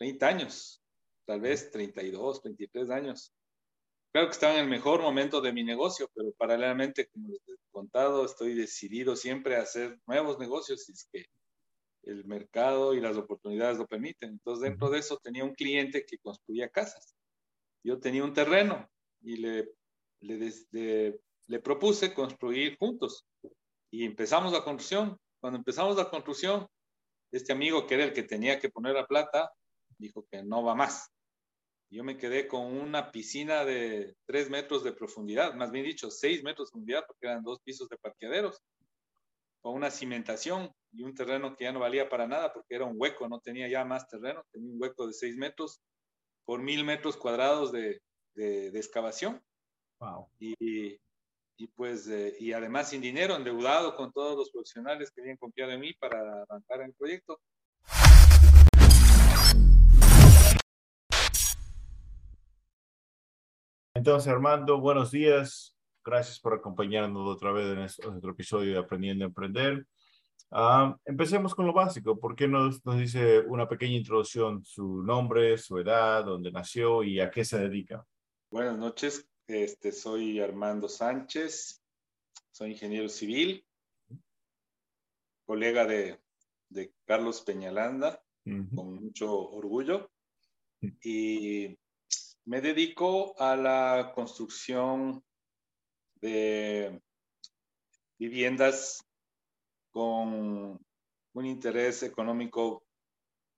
30 años, tal vez 32, 33 años. Claro que estaba en el mejor momento de mi negocio, pero paralelamente, como les he contado, estoy decidido siempre a hacer nuevos negocios si es que el mercado y las oportunidades lo permiten. Entonces, dentro de eso tenía un cliente que construía casas. Yo tenía un terreno y le, le, le propuse construir juntos. Y empezamos la construcción. Cuando empezamos la construcción, este amigo que era el que tenía que poner la plata, dijo que no va más. Yo me quedé con una piscina de tres metros de profundidad, más bien dicho, seis metros de profundidad, porque eran dos pisos de parqueaderos, con una cimentación y un terreno que ya no valía para nada, porque era un hueco, no tenía ya más terreno, tenía un hueco de seis metros por mil metros cuadrados de, de, excavación. Wow. Y, y pues, eh, y además sin dinero, endeudado con todos los profesionales que habían confiado en mí para arrancar el proyecto. Entonces, Armando, buenos días. Gracias por acompañarnos otra vez en este, otro episodio de Aprendiendo a Emprender. Ah, empecemos con lo básico. ¿Por qué nos, nos dice una pequeña introducción, su nombre, su edad, dónde nació y a qué se dedica? Buenas noches. Este, soy Armando Sánchez. Soy ingeniero civil, colega de, de Carlos Peñalanda, con mucho orgullo. Y me dedico a la construcción de viviendas con un interés económico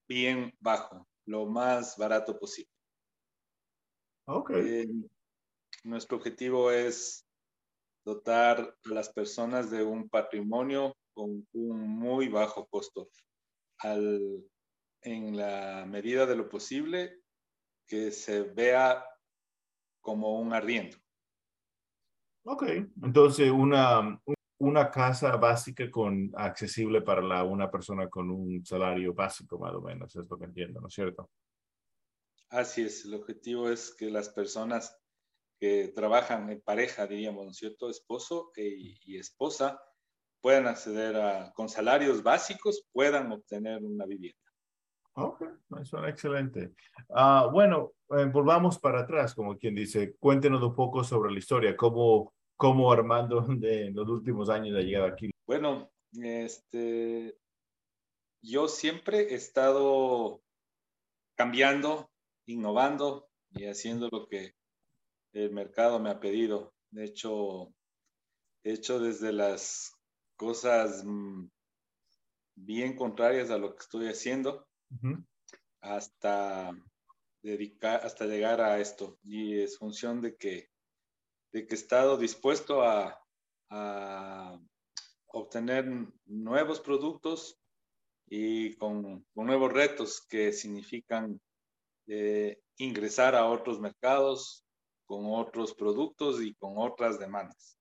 bien bajo, lo más barato posible. Okay. Eh, nuestro objetivo es dotar a las personas de un patrimonio con un muy bajo costo. Al, en la medida de lo posible, que se vea como un arriendo. Ok, entonces una, una casa básica con accesible para la, una persona con un salario básico, más o menos, es lo que entiendo, ¿no es cierto? Así es, el objetivo es que las personas que trabajan en pareja, diríamos, ¿no es cierto? Esposo e, y esposa puedan acceder a, con salarios básicos, puedan obtener una vivienda. Ok, suena excelente. Ah, bueno, eh, volvamos para atrás, como quien dice, cuéntenos un poco sobre la historia, cómo, cómo Armando en los últimos años ha llegado aquí. Bueno, este, yo siempre he estado cambiando, innovando y haciendo lo que el mercado me ha pedido. De hecho, he hecho desde las cosas mm, bien contrarias a lo que estoy haciendo hasta dedicar, hasta llegar a esto. Y es función de que, de que he estado dispuesto a, obtener nuevos productos y con, nuevos retos que significan eh, ingresar a otros mercados con otros productos y con otras demandas.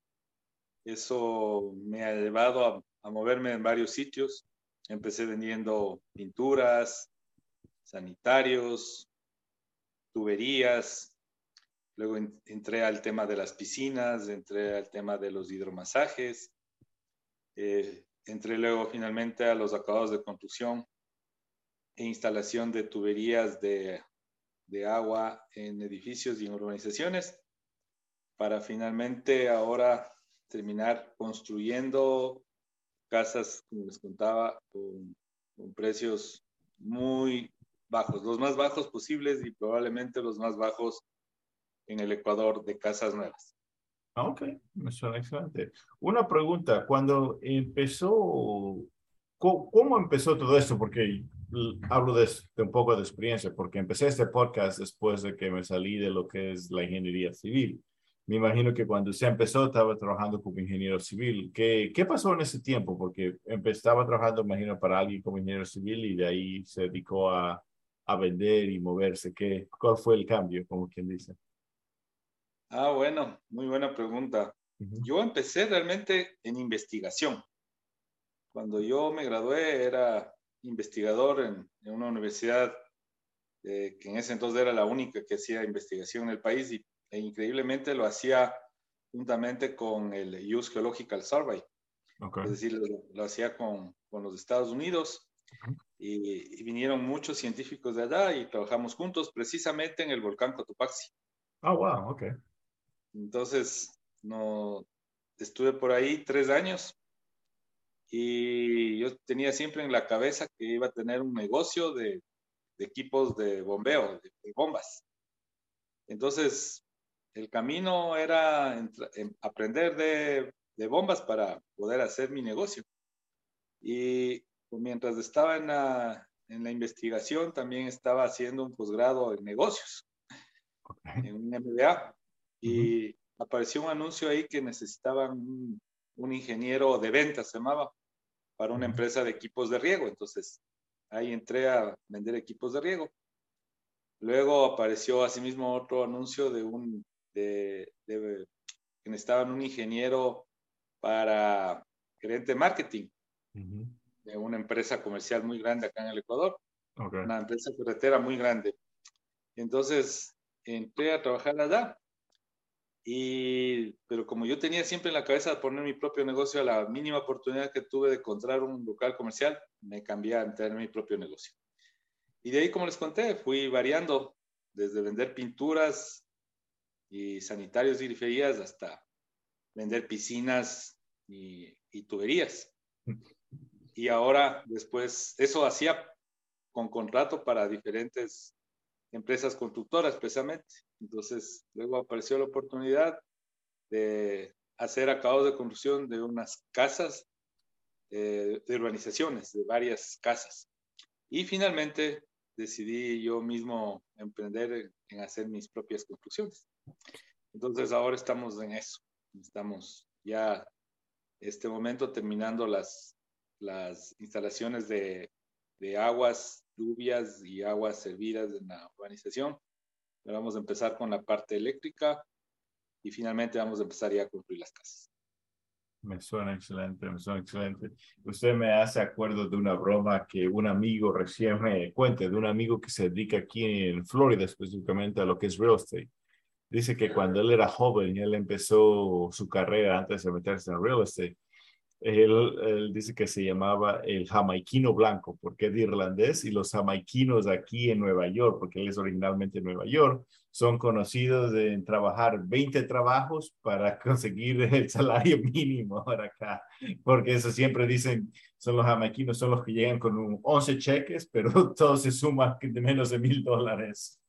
Eso me ha llevado a, a moverme en varios sitios Empecé vendiendo pinturas, sanitarios, tuberías. Luego entré al tema de las piscinas, entré al tema de los hidromasajes. Eh, entré luego finalmente a los acabados de construcción e instalación de tuberías de, de agua en edificios y en urbanizaciones para finalmente ahora terminar construyendo casas, como les contaba, con, precios muy bajos, los más bajos posibles y probablemente los más bajos en el Ecuador de casas nuevas. Ah, ok, suena excelente. Una pregunta, cuando empezó, ¿cómo, empezó todo esto? Porque hablo de, de, un poco de experiencia, porque empecé este podcast después de que me salí de lo que es la ingeniería civil me imagino que cuando se empezó estaba trabajando como ingeniero civil. ¿Qué, qué pasó en ese tiempo? Porque estaba trabajando, imagino, para alguien como ingeniero civil y de ahí se dedicó a, a vender y moverse. ¿Qué, ¿Cuál fue el cambio, como quien dice? Ah, bueno, muy buena pregunta. Yo empecé realmente en investigación. Cuando yo me gradué era investigador en, en una universidad eh, que en ese entonces era la única que hacía investigación en el país y e increíblemente lo hacía juntamente con el US Geological Survey. Es decir, lo, hacía con, con, los Estados Unidos y, vinieron muchos científicos de allá y trabajamos juntos precisamente en el volcán Cotopaxi. Ah, wow, ok. Entonces, no, estuve por ahí tres años y yo tenía siempre en la cabeza que iba a tener un negocio de, equipos de bombeo, de, bombas. Entonces, el camino era aprender de, de, bombas para poder hacer mi negocio. Y mientras estaba en la, en la investigación, también estaba haciendo un posgrado en negocios, en un MBA. Y apareció un anuncio ahí que necesitaban un, un, ingeniero de ventas, se llamaba, para una empresa de equipos de riego. Entonces, ahí entré a vender equipos de riego. Luego apareció asimismo otro anuncio de un, de, de que necesitaban un ingeniero para gerente de marketing de una empresa comercial muy grande acá en el Ecuador, una empresa carretera muy grande. Entonces entré a trabajar allá, y, pero como yo tenía siempre en la cabeza poner mi propio negocio, a la mínima oportunidad que tuve de encontrar un local comercial, me cambié a tener mi propio negocio. Y de ahí, como les conté, fui variando desde vender pinturas y sanitarios y griferías hasta vender piscinas y, y tuberías. y ahora después, eso hacía con contrato para diferentes empresas constructoras precisamente. Entonces, luego apareció la oportunidad de hacer acabados de construcción de unas casas, eh, de urbanizaciones, de varias casas. Y finalmente decidí yo mismo emprender en hacer mis propias construcciones. Entonces, ahora estamos en eso. Estamos ya, este momento, terminando las las instalaciones de, aguas, lluvias y aguas servidas en la urbanización. vamos a empezar con la parte eléctrica y finalmente vamos a empezar ya a construir las casas. Me suena excelente, me suena excelente. Usted me hace acuerdo de una broma que un amigo recién me cuenta, de un amigo que se dedica aquí en Florida específicamente a lo que es real estate. Dice que cuando él era joven, él empezó su carrera antes de meterse en real estate. Él, dice que se llamaba el jamaiquino blanco, porque es de irlandés, y los jamaiquinos aquí en Nueva York, porque él es originalmente de Nueva York, son conocidos en trabajar 20 trabajos para conseguir el salario mínimo ahora acá, porque eso siempre dicen, son los jamaiquinos, son los que llegan con 11 cheques, pero todos se suman de menos de mil dólares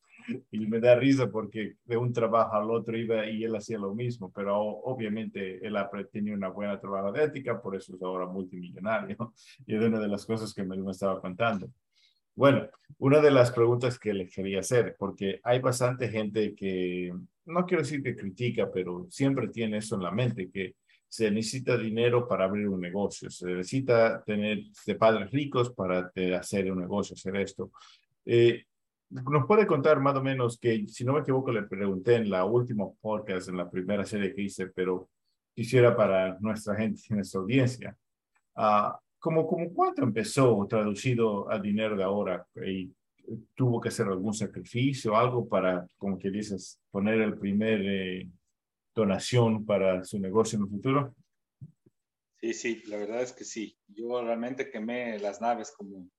y me da risa porque de un trabajo al otro iba y él hacía lo mismo, pero obviamente él tenía una buena trabajo de ética, por eso es ahora multimillonario. Y es una de las cosas que me, estaba contando. Bueno, una de las preguntas que le quería hacer, porque hay bastante gente que, no quiero decir que critica, pero siempre tiene eso en la mente, que se necesita dinero para abrir un negocio, se necesita tener de padres ricos para hacer un negocio, hacer esto. Eh, nos puede contar más o menos que, si no me equivoco, le pregunté en la última podcast, en la primera serie que hice, pero quisiera para nuestra gente, nuestra audiencia, uh, como, como cuánto empezó traducido al dinero de ahora y tuvo que hacer algún sacrificio, algo para, como que dices, poner el primer eh, donación para su negocio en el futuro? Sí, sí, la verdad es que sí. Yo realmente quemé las naves como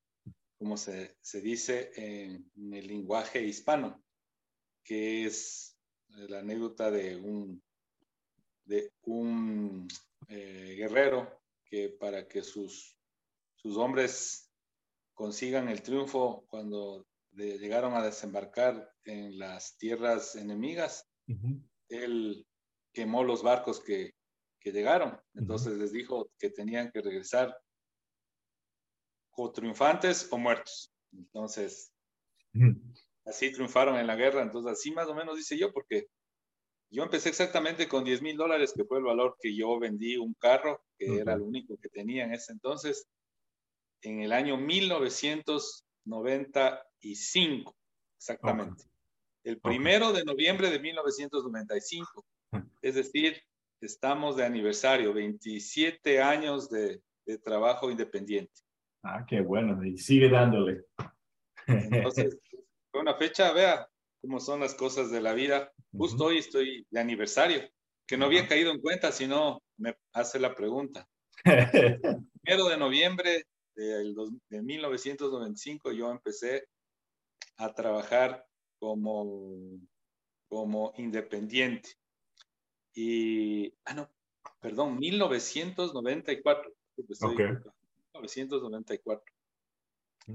como se, se dice en, el lenguaje hispano, que es la anécdota de un, de un eh, guerrero que para que sus, sus hombres consigan el triunfo cuando llegaron a desembarcar en las tierras enemigas, él quemó los barcos que, que llegaron. Entonces les dijo que tenían que regresar o triunfantes o muertos. Entonces, así triunfaron en la guerra. Entonces, así más o menos dice yo, porque yo empecé exactamente con 10 mil dólares, que fue el valor que yo vendí un carro, que era lo único que tenía en ese entonces, en el año 1995, exactamente. El primero de noviembre de 1995. Es decir, estamos de aniversario, 27 años de trabajo independiente. Ah, qué bueno, y sigue dándole. Entonces, fue una fecha, vea cómo son las cosas de la vida. Justo hoy estoy de aniversario, que no había caído en cuenta, sino me hace la pregunta. primero de noviembre de, de 1995 yo empecé a trabajar como, como independiente. Y, ah, no, perdón, 1994. Okay. 1994.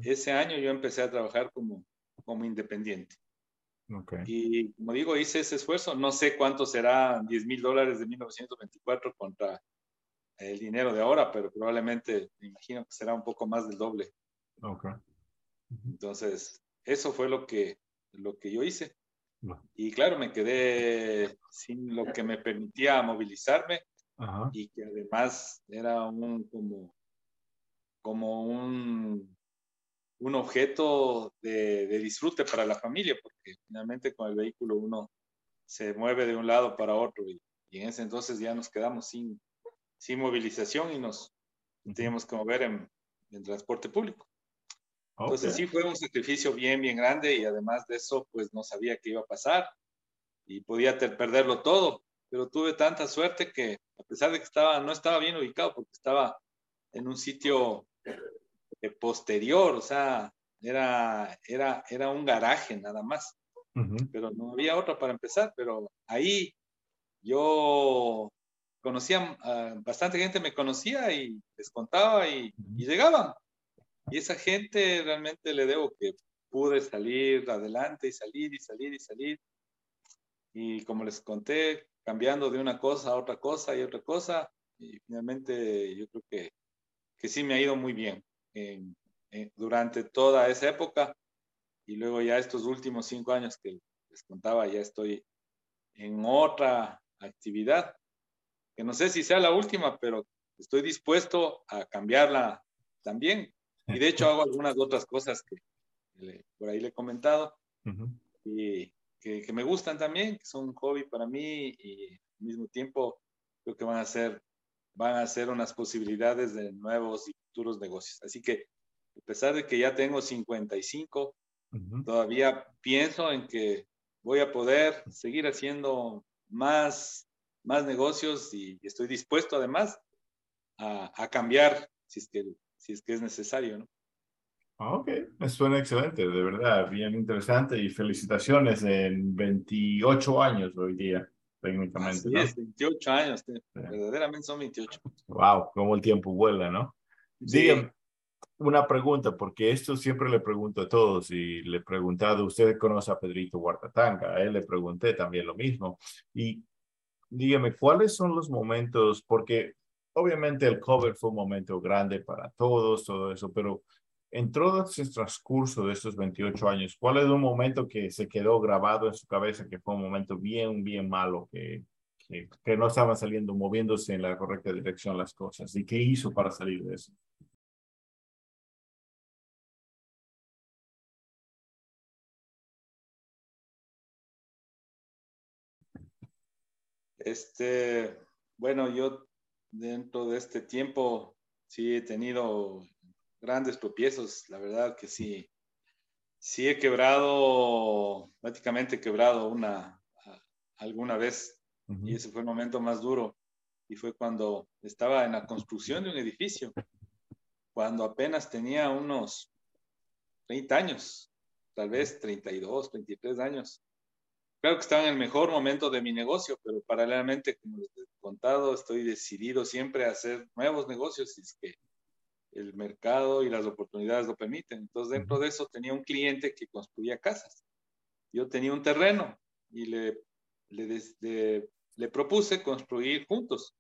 Ese año yo empecé a trabajar como, como independiente. Okay. Y como digo, hice ese esfuerzo. No sé cuánto será 10 mil dólares de 1924 contra el dinero de ahora, pero probablemente me imagino que será un poco más del doble. Okay. Entonces, eso fue lo que, lo que yo hice. Y claro, me quedé sin lo que me permitía movilizarme y que además era un como, como un, un objeto de, disfrute para la familia, porque finalmente con el vehículo uno se mueve de un lado para otro y, en ese entonces ya nos quedamos sin, sin movilización y nos teníamos que mover en, en transporte público. Entonces sí fue un sacrificio bien, bien grande y además de eso, pues no sabía qué iba a pasar y podía perderlo todo, pero tuve tanta suerte que a pesar de que estaba, no estaba bien ubicado porque estaba en un sitio posterior, o sea, era, era, era un garaje nada más, pero no había otra para empezar, pero ahí yo conocía, bastante gente me conocía y les contaba y, y llegaban. Y esa gente realmente le debo que pude salir adelante y salir y salir y salir. Y como les conté, cambiando de una cosa a otra cosa y otra cosa. Y finalmente yo creo que, que sí me ha ido muy bien durante toda esa época. Y luego ya estos últimos cinco años que les contaba, ya estoy en otra actividad, que no sé si sea la última, pero estoy dispuesto a cambiarla también. Y de hecho hago algunas otras cosas que por ahí le he comentado y que, que, me gustan también, que son un hobby para mí y al mismo tiempo creo que van a ser, van a ser unas posibilidades de nuevos y futuros negocios. Así que a pesar de que ya tengo 55, todavía pienso en que voy a poder seguir haciendo más, más negocios y, estoy dispuesto además a, a cambiar si es que si es que es necesario, ¿no? Ah, ok, me suena excelente, de verdad, bien interesante y felicitaciones en 28 años hoy día, técnicamente. Sí, es, 28 años, verdaderamente son 28. Wow, cómo el tiempo vuela, ¿no? Dígame una pregunta, porque esto siempre le pregunto a todos y le he preguntado, usted conoce a Pedrito Huartatanga, a él le pregunté también lo mismo. Y dígame, ¿cuáles son los momentos? Porque obviamente el cover fue un momento grande para todos, todo eso, pero en todo ese transcurso de estos 28 años, ¿cuál es un momento que se quedó grabado en su cabeza que fue un momento bien, bien malo, que, que, no estaban saliendo, moviéndose en la correcta dirección las cosas? ¿Y qué hizo para salir de eso? Este, bueno, yo dentro de este tiempo sí he tenido grandes tropiezos, la verdad que sí. Sí he quebrado, prácticamente quebrado una alguna vez y ese fue el momento más duro y fue cuando estaba en la construcción de un edificio, cuando apenas tenía unos 30 años, tal vez 32, 33 años. Claro que estaba en el mejor momento de mi negocio, pero paralelamente, como les he contado, estoy decidido siempre a hacer nuevos negocios si es que el mercado y las oportunidades lo permiten. Entonces, dentro de eso tenía un cliente que construía casas. Yo tenía un terreno y le, le, le propuse construir juntos,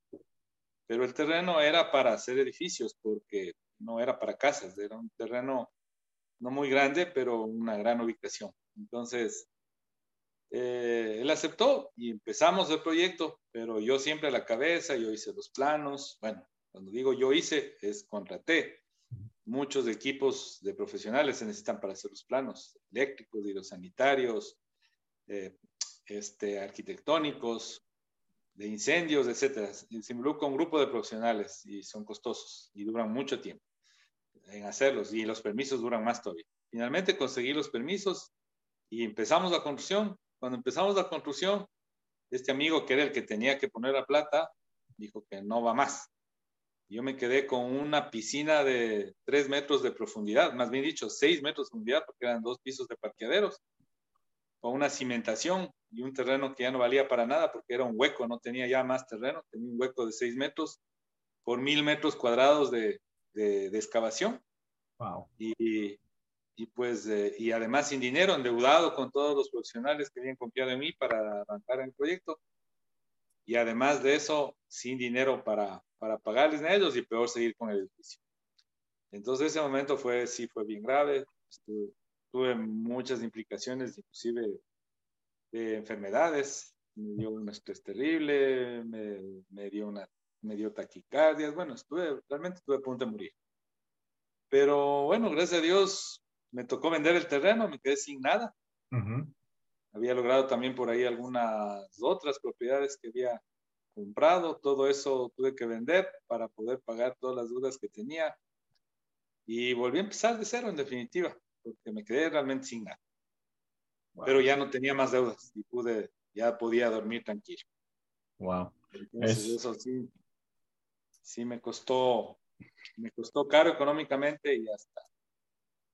pero el terreno era para hacer edificios porque no era para casas, era un terreno no muy grande, pero una gran ubicación. Entonces, eh, él aceptó y empezamos el proyecto, pero yo siempre a la cabeza, yo hice los planos. Bueno, cuando digo yo hice, es contraté. Muchos equipos de profesionales se necesitan para hacer los planos eléctricos, hidrosanitarios, eh, este, arquitectónicos, de incendios, etcétera. Se involucra un grupo de profesionales y son costosos y duran mucho tiempo en hacerlos y los permisos duran más todavía. Finalmente conseguí los permisos y empezamos la construcción cuando empezamos la construcción, este amigo que era el que tenía que poner la plata, dijo que no va más. Yo me quedé con una piscina de tres metros de profundidad, más bien dicho, seis metros de profundidad, porque eran dos pisos de parqueaderos, con una cimentación y un terreno que ya no valía para nada porque era un hueco, no tenía ya más terreno, tenía un hueco de seis metros por mil metros cuadrados de, de, excavación. Wow. Y, y pues, eh, y además sin dinero, endeudado con todos los profesionales que habían confiado en mí para arrancar el proyecto. Y además de eso, sin dinero para, para pagarles a ellos y peor seguir con el edificio. Entonces ese momento fue, sí, fue bien grave. tuve muchas implicaciones, inclusive de enfermedades. Me dio un estrés terrible, me, me dio una me dio taquicardias, bueno, estuve, realmente estuve a punto de morir. Pero bueno, gracias a Dios me tocó vender el terreno, me quedé sin nada. Había logrado también por ahí algunas otras propiedades que había comprado, todo eso tuve que vender para poder pagar todas las dudas que tenía. Y volví a empezar de cero en definitiva, porque me quedé realmente sin nada. Pero ya no tenía más deudas y pude, ya podía dormir tranquilo. Wow. Entonces, eso sí, sí me costó, me costó caro económicamente y hasta,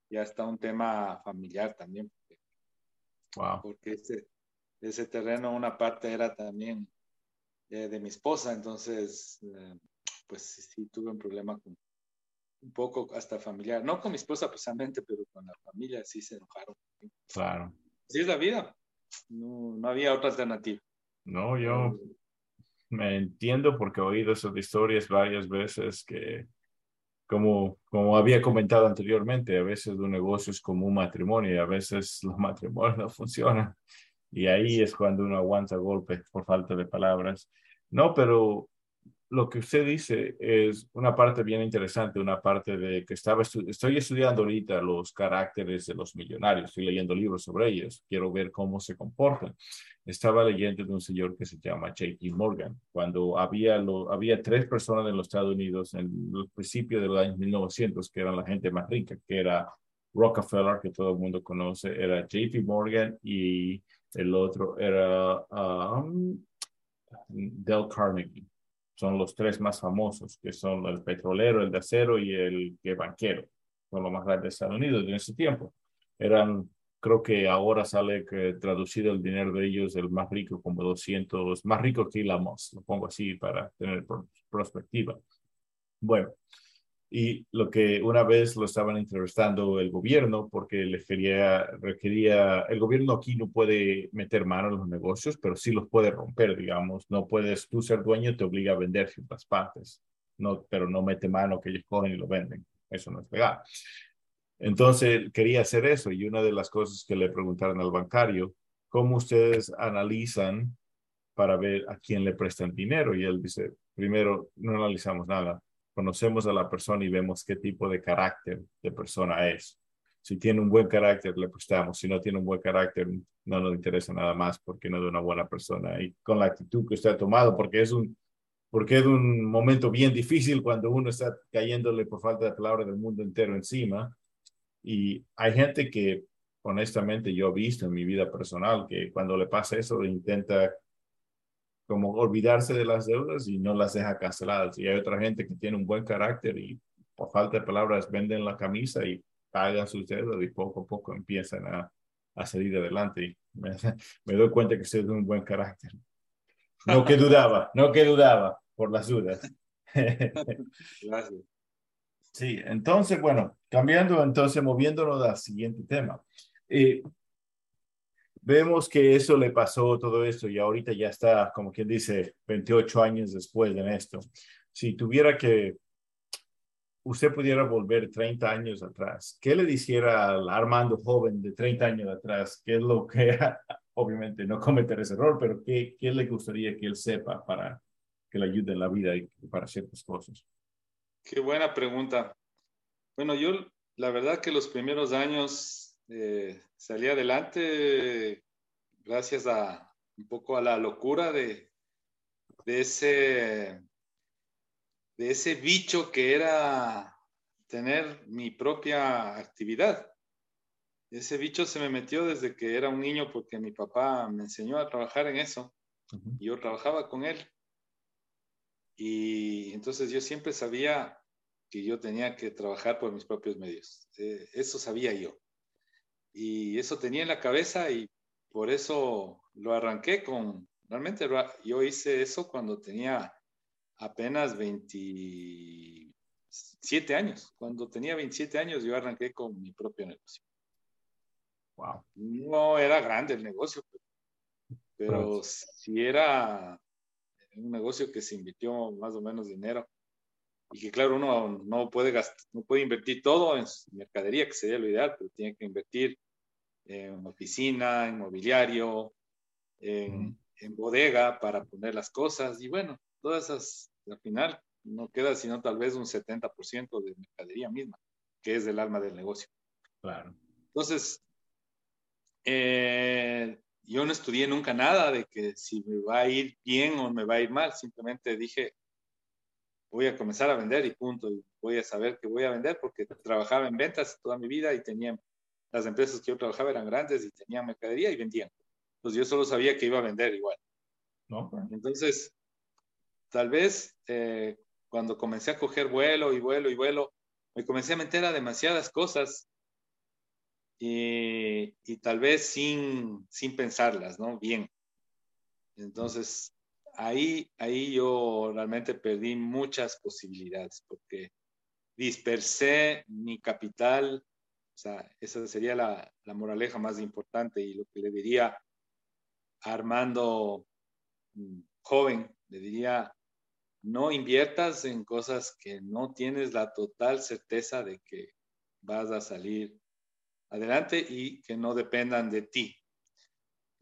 y hasta un tema familiar también. Porque, wow. porque ese, ese terreno, una parte era también de mi esposa, entonces, eh, pues sí tuve un problema con un poco hasta familiar, no con mi esposa precisamente, pero con la familia sí se enojaron. Claro. Sí es la vida, no, no había otra alternativa. No, yo me entiendo porque he oído esas historias varias veces que, como, como había comentado anteriormente, a veces un negocio es como un matrimonio y a veces los matrimonios no funcionan. Y ahí es cuando uno aguanta golpes por falta de palabras. No, pero lo que usted dice es una parte bien interesante, una parte de que estaba estoy estudiando ahorita los caracteres de los millonarios, estoy leyendo libros sobre ellos, quiero ver cómo se comportan. Estaba leyendo de un señor que se llama J.P. Morgan, cuando había, lo, había tres personas en los Estados Unidos en el principio de los años 1900 que eran la gente más rica, que era Rockefeller, que todo el mundo conoce, era J.P. Morgan y el otro era um, Del Carnegie son los tres más famosos, que son el petrolero, el de acero y el que banquero. Son los más grandes de Estados Unidos en ese tiempo. Eran, creo que ahora sale que traducido el dinero de ellos, el más rico, como 200, más rico que Elon Musk, lo pongo así para tener perspectiva. Bueno, y lo que una vez lo estaban entrevistando el gobierno porque le quería, requería, el gobierno aquí no puede meter mano en los negocios, pero sí los puede romper, digamos, no puedes tú ser dueño, te obliga a vender ciertas partes, no, pero no mete mano que ellos cogen y lo venden, eso no es legal. Entonces quería hacer eso y una de las cosas que le preguntaron al bancario, ¿cómo ustedes analizan para ver a quién le prestan dinero? Y él dice, primero, no analizamos nada, conocemos a la persona y vemos qué tipo de carácter de persona es. Si tiene un buen carácter, le prestamos. Si no tiene un buen carácter, no nos interesa nada más porque no es una buena persona. Y con la actitud que usted ha tomado, porque es un, porque es un momento bien difícil cuando uno está cayéndole por falta de palabras del mundo entero encima. Y hay gente que, honestamente, yo he visto en mi vida personal que cuando le pasa eso, intenta como olvidarse de las deudas y no las deja canceladas. Y hay otra gente que tiene un buen carácter y por falta de palabras venden la camisa y pagan sus deudas y poco a poco empiezan a, a salir adelante. Y me, me, doy cuenta que usted es un buen carácter. No que dudaba, no que dudaba por las dudas. Gracias. Sí, entonces, bueno, cambiando, entonces, moviéndonos al siguiente tema. Eh, Vemos que eso le pasó todo esto y ahorita ya está, como quien dice, 28 años después de esto. Si tuviera que, usted pudiera volver 30 años atrás, ¿qué le dijera al Armando joven de 30 años atrás? ¿Qué es lo que, obviamente, no cometer ese error, pero qué, qué le gustaría que él sepa para que le ayude en la vida y para ciertas cosas? Qué buena pregunta. Bueno, yo la verdad que los primeros años eh, salí adelante gracias a un poco a la locura de, de ese de ese bicho que era tener mi propia actividad. Ese bicho se me metió desde que era un niño porque mi papá me enseñó a trabajar en eso y yo trabajaba con él. Y entonces yo siempre sabía que yo tenía que trabajar por mis propios medios. Eh, eso sabía yo. Y eso tenía en la cabeza y por eso lo arranqué con, realmente yo hice eso cuando tenía apenas 27 años. Cuando tenía 27 años yo arranqué con mi propio negocio. Wow. No era grande el negocio, pero, si era un negocio que se invirtió más o menos dinero y que claro, uno no puede gastar, no puede invertir todo en mercadería, que sería lo ideal, pero tiene que invertir en oficina, en mobiliario, en, en bodega para poner las cosas y bueno, todas esas, al final no queda sino tal vez un 70% de mercadería misma, que es el alma del negocio. Claro. Entonces, eh, yo no estudié nunca nada de que si me va a ir bien o me va a ir mal, simplemente dije, voy a comenzar a vender y punto, y voy a saber que voy a vender porque trabajaba en ventas toda mi vida y tenía, las empresas que yo trabajaba eran grandes y tenían mercadería y vendían. Entonces yo solo sabía que iba a vender igual. ¿No? Entonces, tal vez eh, cuando comencé a coger vuelo y vuelo y vuelo, me comencé a meter a demasiadas cosas y, y tal vez sin, sin pensarlas, ¿no? Bien. Entonces, ahí, ahí yo realmente perdí muchas posibilidades porque dispersé mi capital, o sea, esa sería la, la moraleja más importante y lo que le diría a Armando mm, joven, le diría, no inviertas en cosas que no tienes la total certeza de que vas a salir adelante y que no dependan de ti.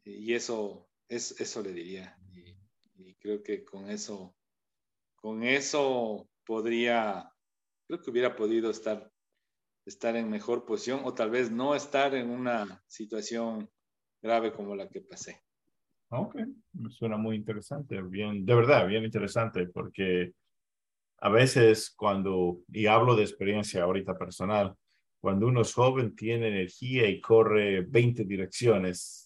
Y eso, es, eso le diría. Creo que con eso, con eso podría, creo que hubiera podido estar, estar en mejor posición o tal vez no estar en una situación grave como la que pasé. Ok, me suena muy interesante, bien, de verdad, bien interesante, porque a veces cuando, y hablo de experiencia ahorita personal, cuando uno es joven, tiene energía y corre 20 direcciones.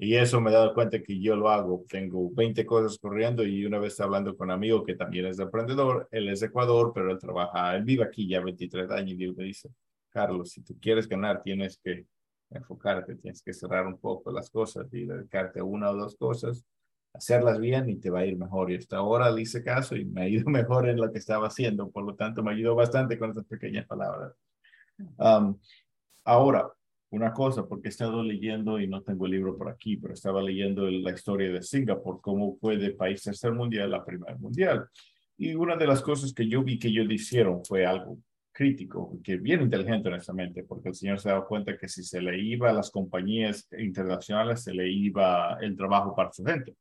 Y eso me he dado cuenta que yo lo hago. Tengo 20 cosas corriendo y una vez hablando con un amigo que también es emprendedor, él es de Ecuador, pero él trabaja, él vive aquí ya 23 años y me dice, Carlos, si tú quieres ganar, tienes que enfocarte, tienes que cerrar un poco las cosas y dedicarte a una o dos cosas, hacerlas bien y te va a ir mejor. Y hasta ahora le hice caso y me ha ido mejor en lo que estaba haciendo. Por lo tanto, me ayudó bastante con esas pequeñas palabras ahora, una cosa, porque he estado leyendo, y no tengo el libro por aquí, pero estaba leyendo la historia de Singapur, cómo fue de país tercer mundial a primer mundial. Y una de las cosas que yo vi que ellos hicieron fue algo crítico, que bien inteligente honestamente, porque el señor se daba cuenta que si se le iba a las compañías internacionales, se le iba el trabajo para su gente.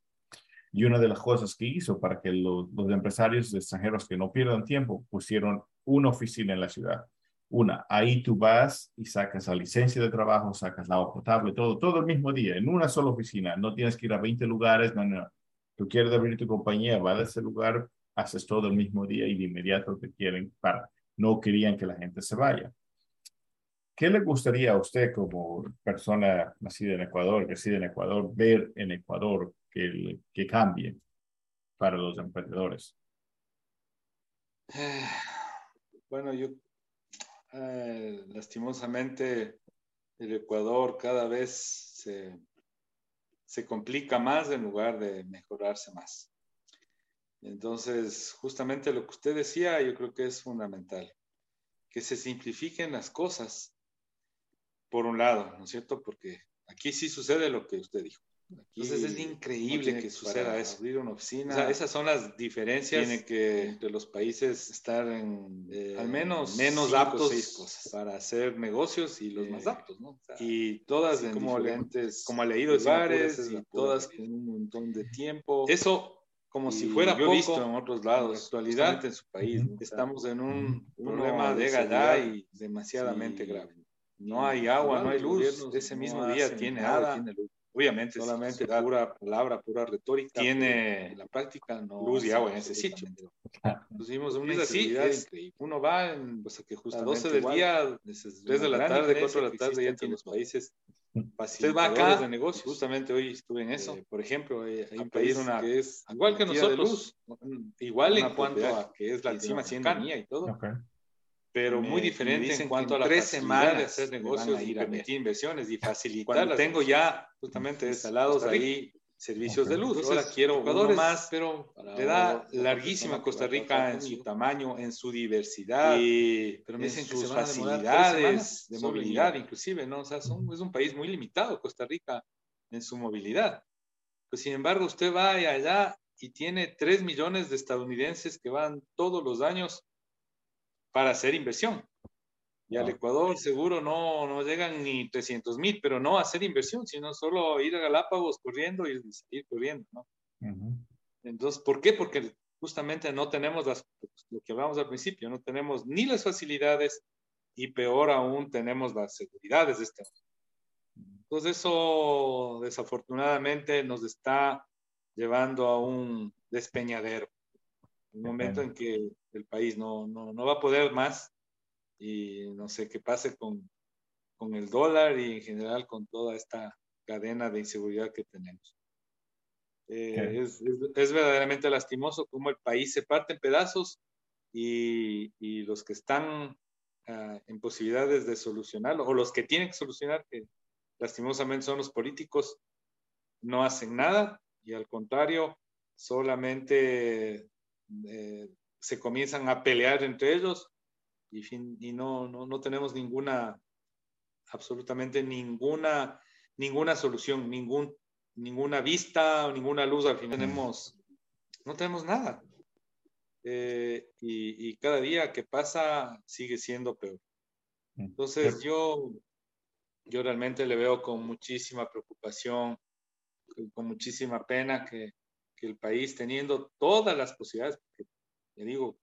Y una de las cosas que hizo para que los, los empresarios extranjeros que no pierdan tiempo pusieron una oficina en la ciudad una, ahí tú vas y sacas la licencia de trabajo, sacas la agua potable, todo, todo el mismo día, en una sola oficina. No tienes que ir a 20 lugares, no, no. Tú quieres abrir tu compañía, va a ese lugar, haces todo el mismo día y de inmediato te quieren para. No querían que la gente se vaya. ¿Qué le gustaría a usted como persona nacida en Ecuador, reside en Ecuador, ver en Ecuador que, que cambie para los emprendedores? Bueno, yo eh, lastimosamente el Ecuador cada vez se, se complica más en lugar de mejorarse más. Entonces, justamente lo que usted decía, yo creo que es fundamental, que se simplifiquen las cosas, por un lado, ¿no es cierto? Porque aquí sí sucede lo que usted dijo. Entonces es increíble que suceda eso. Abrir una oficina. O sea, esas son las diferencias. Tiene que entre los países estar en eh, al menos menos aptos cosas. para hacer negocios y los más aptos, ¿no? y todas en como diferentes como ha leído lugares y todas con un montón de tiempo. Eso como si fuera poco, visto en otros lados, actualidad en su país. Estamos en un, problema de allá y demasiadamente grave. No hay agua, no hay luz. Ese mismo día tiene agua, tiene luz Obviamente, solamente pura palabra, pura retórica. Tiene la práctica no luz y agua en ese sitio. Pusimos una es así, increíble. Uno va en, pues, que a 12 del día, 3 de la tarde, 4 de la tarde, ya en los países Usted va acá de negocio. Justamente hoy estuve en eso. Eh, por ejemplo, hay un país una, que es igual que nosotros, igual en cuanto a que es la encima mía y todo. Pero muy diferente en cuanto a la tres semanas de hacer negocios y permitir inversiones y facilitar. tengo ya justamente instalados ahí servicios de luz. Ahora quiero jugadores más, pero le da larguísima Costa Rica en su tamaño, en su diversidad, y, pero me dicen en sus facilidades de movilidad, inclusive, ¿no? O sea, es un país muy limitado, Costa Rica, en su movilidad. Pues sin embargo, usted va allá y tiene 3 millones de estadounidenses que van todos los años para hacer inversión. Y al Ecuador seguro no, no llegan ni 300 mil, pero no hacer inversión, sino solo ir a Galápagos corriendo y seguir corriendo, ¿no? Entonces, ¿por qué? Porque justamente no tenemos las, lo que hablamos al principio, no tenemos ni las facilidades y peor aún tenemos las seguridades de este Entonces eso desafortunadamente nos está llevando a un despeñadero, un momento en que el país no, no, no va a poder más y no sé qué pase con, con el dólar y en general con toda esta cadena de inseguridad que tenemos. Eh, es, es, verdaderamente lastimoso cómo el país se parte en pedazos y, y los que están uh, en posibilidades de solucionarlo, o los que tienen que solucionar, que lastimosamente son los políticos, no hacen nada y al contrario, solamente eh, se comienzan a pelear entre ellos y, fin, y no, no, no tenemos ninguna, absolutamente ninguna, ninguna solución, ningún, ninguna vista ninguna luz. Al fin tenemos, no tenemos nada. Eh, y, y, cada día que pasa sigue siendo peor. Entonces yo, yo realmente le veo con muchísima preocupación, con muchísima pena que, que el país teniendo todas las posibilidades, porque le digo,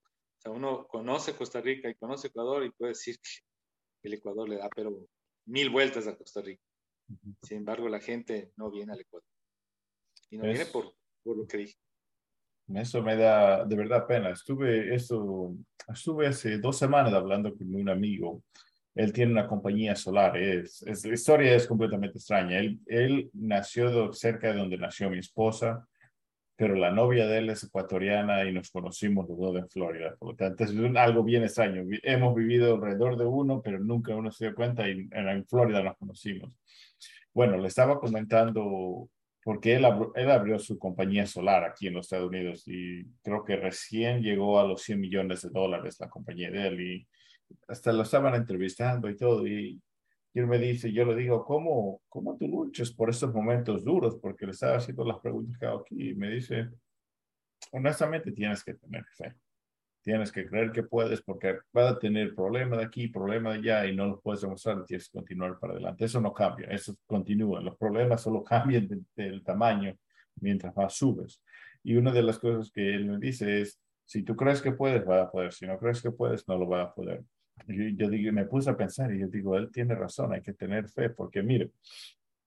uno conoce Costa Rica y conoce Ecuador y puede decir que el Ecuador le da pero mil vueltas a Costa Rica. Sin embargo, la gente no viene al Ecuador. Y no viene por, por, lo que dije. Eso me da de verdad pena. Estuve, esto, estuve hace dos semanas hablando con un amigo. Él tiene una compañía solar. Es, es la historia es completamente extraña. Él, él nació cerca de donde nació mi esposa pero la novia de él es ecuatoriana y nos conocimos los dos en Florida. Por lo tanto, es algo bien extraño. Hemos vivido alrededor de uno, pero nunca uno se dio cuenta y en, Florida nos conocimos. Bueno, le estaba comentando porque él, él abrió su compañía solar aquí en los Estados Unidos y creo que recién llegó a los 100 millones de dólares la compañía de él y hasta lo estaban entrevistando y todo y y él me dice, yo le digo, ¿cómo, cómo tú luchas por estos momentos duros? Porque le estaba haciendo las preguntas que hago aquí. Y me dice, honestamente tienes que tener fe. Tienes que creer que puedes porque va a tener problema de aquí, problema de allá y no lo puedes demostrar. Tienes que continuar para adelante. Eso no cambia, eso continúa. Los problemas solo cambian del tamaño mientras más subes. Y una de las cosas que él me dice es, si tú crees que puedes, va a poder. Si no crees que puedes, no lo va a poder. Y yo digo, me puse a pensar y yo digo, él tiene razón, hay que tener fe, porque mire,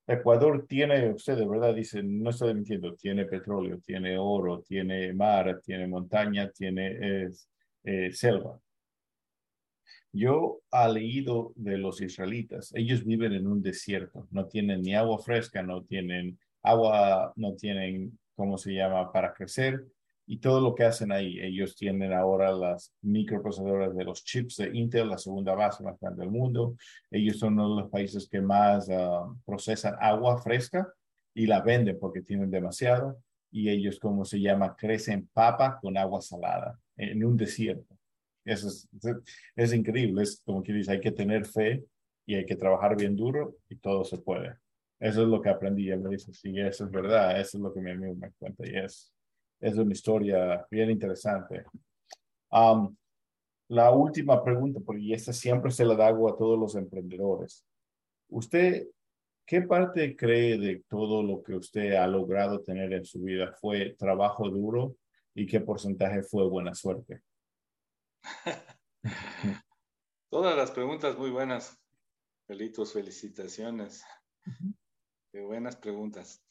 Ecuador tiene, usted de verdad dice, no estoy mintiendo, tiene petróleo, tiene oro, tiene mar, tiene montaña, tiene eh, selva. Yo he leído de los israelitas, ellos viven en un desierto, no tienen ni agua fresca, no tienen agua, no tienen, ¿cómo se llama?, para crecer, y todo lo que hacen ahí. Ellos tienen ahora las microprocesadoras de los chips de Intel, la segunda base más grande del mundo. Ellos son uno de los países que más ah, procesan agua fresca y la venden porque tienen demasiado. Y ellos, como se llama, crecen papa con agua salada en un desierto. Eso es, es, increíble. Es como que dice, hay que tener fe y hay que trabajar bien duro y todo se puede. Eso es lo que aprendí. Él me dice, sí, eso es verdad. Eso es lo que mi amigo me cuenta y es es una historia bien interesante. la última pregunta, porque esta siempre se la hago a todos los emprendedores. ¿Usted qué parte cree de todo lo que usted ha logrado tener en su vida fue trabajo duro y qué porcentaje fue buena suerte? Todas las preguntas muy buenas. Felitos, felicitaciones. Qué buenas preguntas.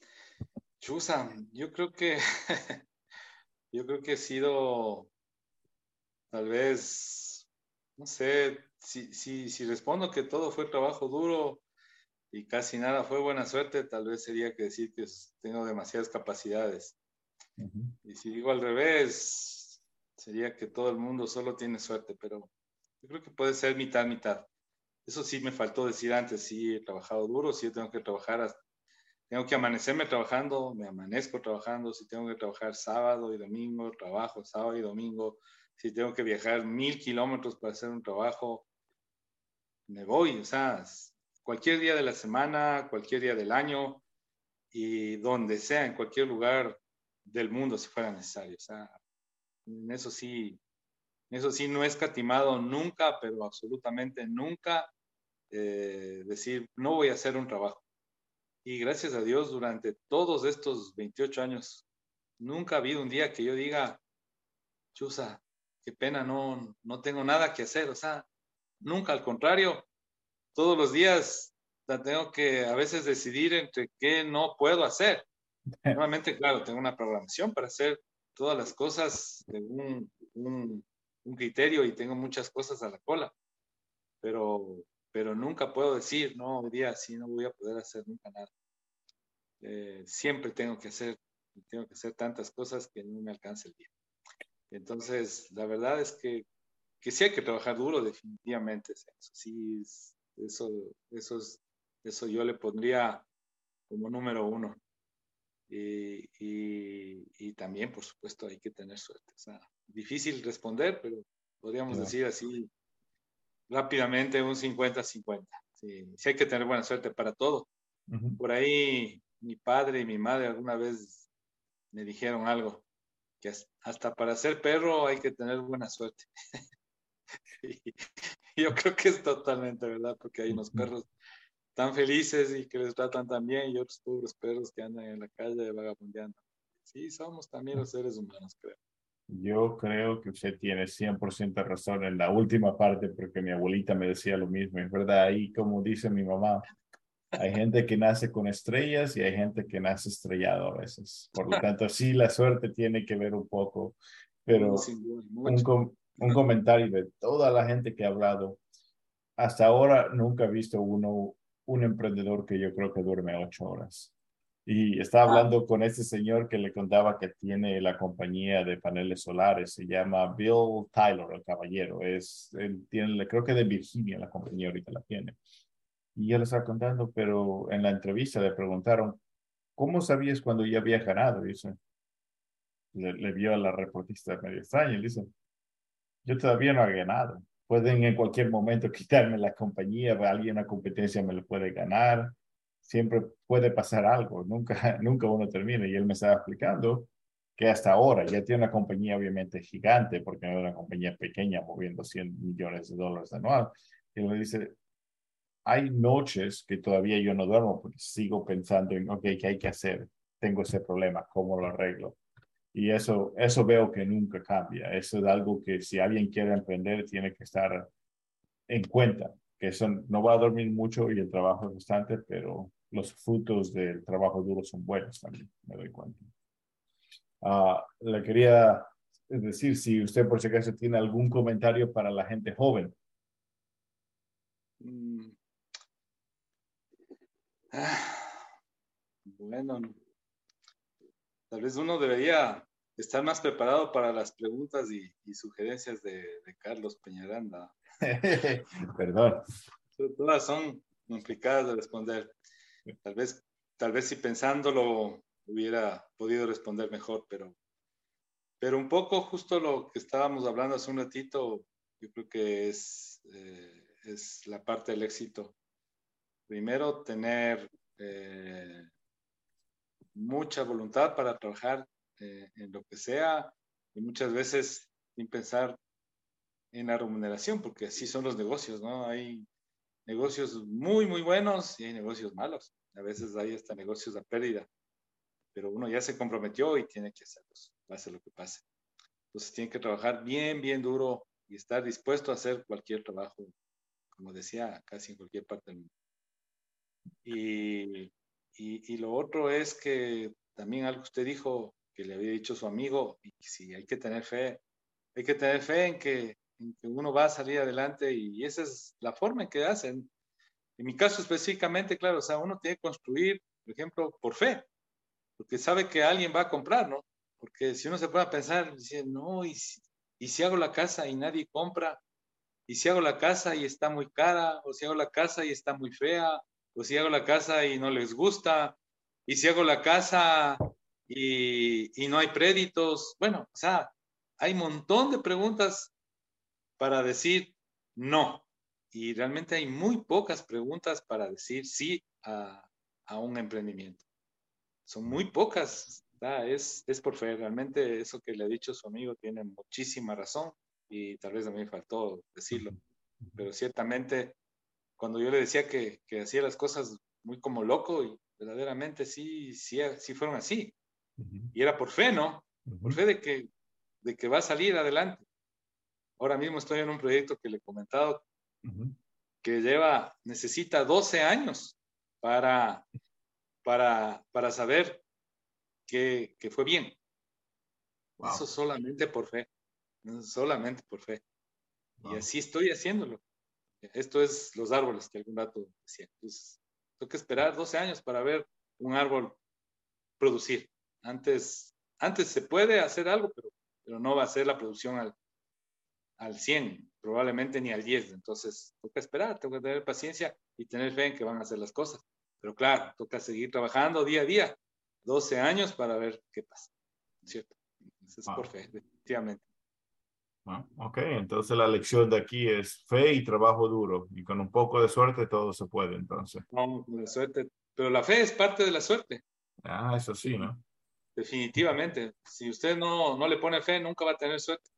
Chusa, yo creo que Yo creo que he sido, tal vez, no sé, si, si, si respondo que todo fue trabajo duro y casi nada fue buena suerte, tal vez sería que decir que tengo demasiadas capacidades. Y si digo al revés, sería que todo el mundo solo tiene suerte, pero yo creo que puede ser mitad, mitad. Eso sí me faltó decir antes, sí he trabajado duro, sí tengo que trabajar, tengo que amanecerme trabajando, me amanezco trabajando, si tengo que trabajar sábado y domingo, trabajo sábado y domingo, si tengo que viajar mil kilómetros para hacer un trabajo, me voy, o sea, cualquier día de la semana, cualquier día del año y donde sea, en cualquier lugar del mundo si fuera necesario. O sea, en eso sí, eso sí no es catimado nunca, pero absolutamente nunca eh, decir, no voy a hacer un trabajo. Y gracias a Dios, durante todos estos 28 años, nunca ha habido un día que yo diga, chusa, qué pena, no, no tengo nada que hacer. O sea, nunca, al contrario, todos los días tengo que a veces decidir entre qué no puedo hacer. Normalmente, claro, tengo una programación para hacer todas las cosas de un, un, criterio y tengo muchas cosas a la cola, pero, pero nunca puedo decir, no, hoy día sí no voy a poder hacer nunca nada. Eh, siempre tengo que hacer, tengo que hacer tantas cosas que no me alcanza el día. Entonces, la verdad es que, que sí hay que trabajar duro, definitivamente. Eso sí, eso, eso, eso yo le pondría como número uno. Y, y, también, por supuesto, hay que tener suerte. O sea, difícil responder, pero podríamos decir así rápidamente un 50-50. Sí, sí, hay que tener buena suerte para todo. Por ahí mi padre y mi madre alguna vez me dijeron algo, que hasta para ser perro hay que tener buena suerte. y yo creo que es totalmente verdad, porque hay unos perros tan felices y que les tratan tan bien y otros pobres perros que andan en la calle vagabundeando. Sí, somos también los seres humanos, creo. Yo creo que usted tiene 100% razón en la última parte, porque mi abuelita me decía lo mismo. Es verdad, ahí como dice mi mamá, hay gente que nace con estrellas y hay gente que nace estrellado a veces. Por lo tanto, sí, la suerte tiene que ver un poco, pero un, un comentario de toda la gente que ha hablado. Hasta ahora nunca he visto uno un emprendedor que yo creo que duerme ocho horas. Y estaba ah. hablando con este señor que le contaba que tiene la compañía de paneles solares, se llama Bill Tyler, el caballero, es, él tiene, creo que de Virginia la compañía ahorita la tiene. Y él estaba contando, pero en la entrevista le preguntaron, ¿cómo sabías cuando ya había ganado? Dice, le, le vio a la reportista medio extraña y dice, yo todavía no he ganado pueden en cualquier momento quitarme la compañía, alguien una competencia me lo puede ganar, siempre puede pasar algo, nunca, nunca uno termina. Y él me estaba explicando que hasta ahora ya tiene una compañía obviamente gigante, porque no es una compañía pequeña moviendo 100 millones de dólares anual. Y me dice, hay noches que todavía yo no duermo porque sigo pensando en, ok, ¿qué hay que hacer? Tengo ese problema, ¿cómo lo arreglo? Y eso, eso veo que nunca cambia. Eso es algo que si alguien quiere emprender tiene que estar en cuenta, que son, no va a dormir mucho y el trabajo es bastante, pero los frutos del trabajo duro son buenos también, me doy cuenta. Uh, le quería decir si usted por si acaso tiene algún comentario para la gente joven. Mm. Ah, bueno, tal vez uno debería estar más preparado para las preguntas y, sugerencias de, Carlos Peñaranda. Perdón. Todas son complicadas de responder. Tal vez, tal vez si pensándolo hubiera podido responder mejor, pero, pero un poco justo lo que estábamos hablando hace un ratito, yo creo que es, eh, es la parte del éxito. Primero, tener eh, mucha voluntad para trabajar eh, en lo que sea y muchas veces sin pensar en la remuneración, porque así son los negocios, ¿no? Hay negocios muy, muy buenos y hay negocios malos. A veces hay hasta negocios a pérdida, pero uno ya se comprometió y tiene que hacerlos, pase lo que pase. Entonces tiene que trabajar bien, bien duro y estar dispuesto a hacer cualquier trabajo, como decía, casi en cualquier parte del mundo. Y, y, y lo otro es que también algo que usted dijo, que le había dicho su amigo, y sí, hay que tener fe, hay que tener fe en que, uno va a salir adelante y esa es la forma en que hacen. En mi caso específicamente, claro, o sea, uno tiene que construir, por ejemplo, por fe, porque sabe que alguien va a comprar, ¿no? Porque si uno se puede pensar, dice, no, y si, y si hago la casa y nadie compra, y si hago la casa y está muy cara, o si hago la casa y está muy fea, o si hago la casa y no les gusta, y si hago la casa y, y no hay créditos, bueno, o sea, hay un montón de preguntas para decir no. Y realmente hay muy pocas preguntas para decir sí a, a un emprendimiento. Son muy pocas. Es, es por fe. Realmente eso que le ha dicho su amigo tiene muchísima razón y tal vez a mí me faltó decirlo. Pero ciertamente, cuando yo le decía que, que hacía las cosas muy como loco y verdaderamente sí, sí, sí fueron así. Y era por fe, ¿no? Por fe de que, de que va a salir adelante. Ahora mismo estoy en un proyecto que le he comentado que lleva, necesita 12 años para, para, para saber que, que fue bien. Eso solamente por fe, solamente por fe. Y así estoy haciéndolo. Esto es los árboles que algún rato decía. Entonces, tengo que esperar 12 años para ver un árbol producir. Antes, antes se puede hacer algo, pero, pero no va a ser la producción al, al 100, probablemente ni al 10. Entonces, toca esperar, toca tener paciencia y tener fe en que van a hacer las cosas. Pero claro, toca seguir trabajando día a día, 12 años para ver qué pasa. ¿Cierto? Eso es por fe, definitivamente. ok, entonces la lección de aquí es fe y trabajo duro. Y con un poco de suerte todo se puede, entonces. No, de suerte. Pero la fe es parte de la suerte. Ah, eso sí, ¿no? Definitivamente. Si usted no, no le pone fe, nunca va a tener suerte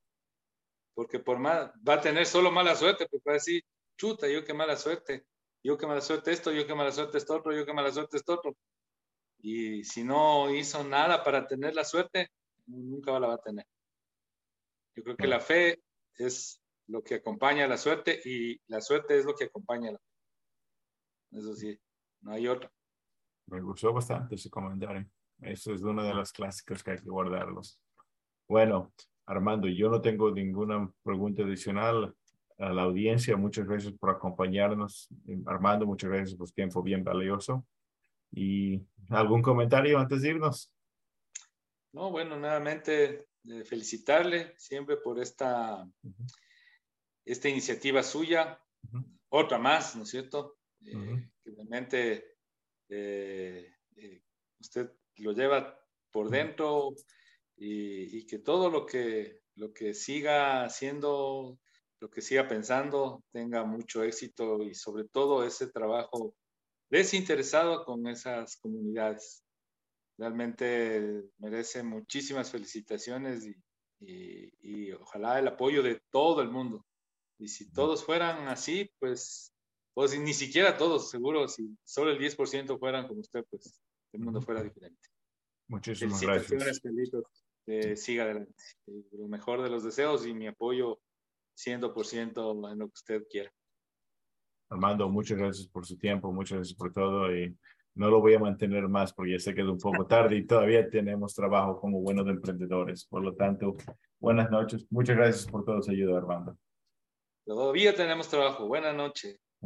porque por más, va a tener solo mala suerte, porque va a decir, chuta, yo qué mala suerte, yo qué mala suerte esto, yo qué mala suerte esto yo qué mala suerte esto otro. Y si no hizo nada para tener la suerte, nunca la va a tener. Yo creo que la fe es lo que acompaña a la suerte y la suerte es lo que acompaña a la fe. Eso sí, no hay otra. Me gustó bastante ese comentario. Eso es una de las clásicas que hay que guardarlos. Bueno, Armando, yo no tengo ninguna pregunta adicional a la audiencia. Muchas gracias por acompañarnos. Armando, muchas gracias por tiempo bien valioso. ¿Y algún comentario antes de irnos? No, bueno, nuevamente eh, felicitarle siempre por esta, esta iniciativa suya. Otra más, ¿no es cierto? Eh, que realmente eh, usted lo lleva por dentro y, que todo lo que, lo que siga haciendo, lo que siga pensando, tenga mucho éxito y sobre todo ese trabajo desinteresado con esas comunidades. Realmente merece muchísimas felicitaciones y, y, ojalá el apoyo de todo el mundo. Y si todos fueran así, pues, pues ni siquiera todos, seguro, si solo el 10% fueran como usted, pues el mundo fuera diferente. Muchísimas gracias siga adelante. Lo mejor de los deseos y mi apoyo 100% en lo que usted quiera. Armando, muchas gracias por su tiempo, muchas gracias por todo y no lo voy a mantener más porque ya sé que es un poco tarde y todavía tenemos trabajo como buenos emprendedores. Por lo tanto, buenas noches. Muchas gracias por todo su ayuda, Armando. Todavía tenemos trabajo. Buenas noches.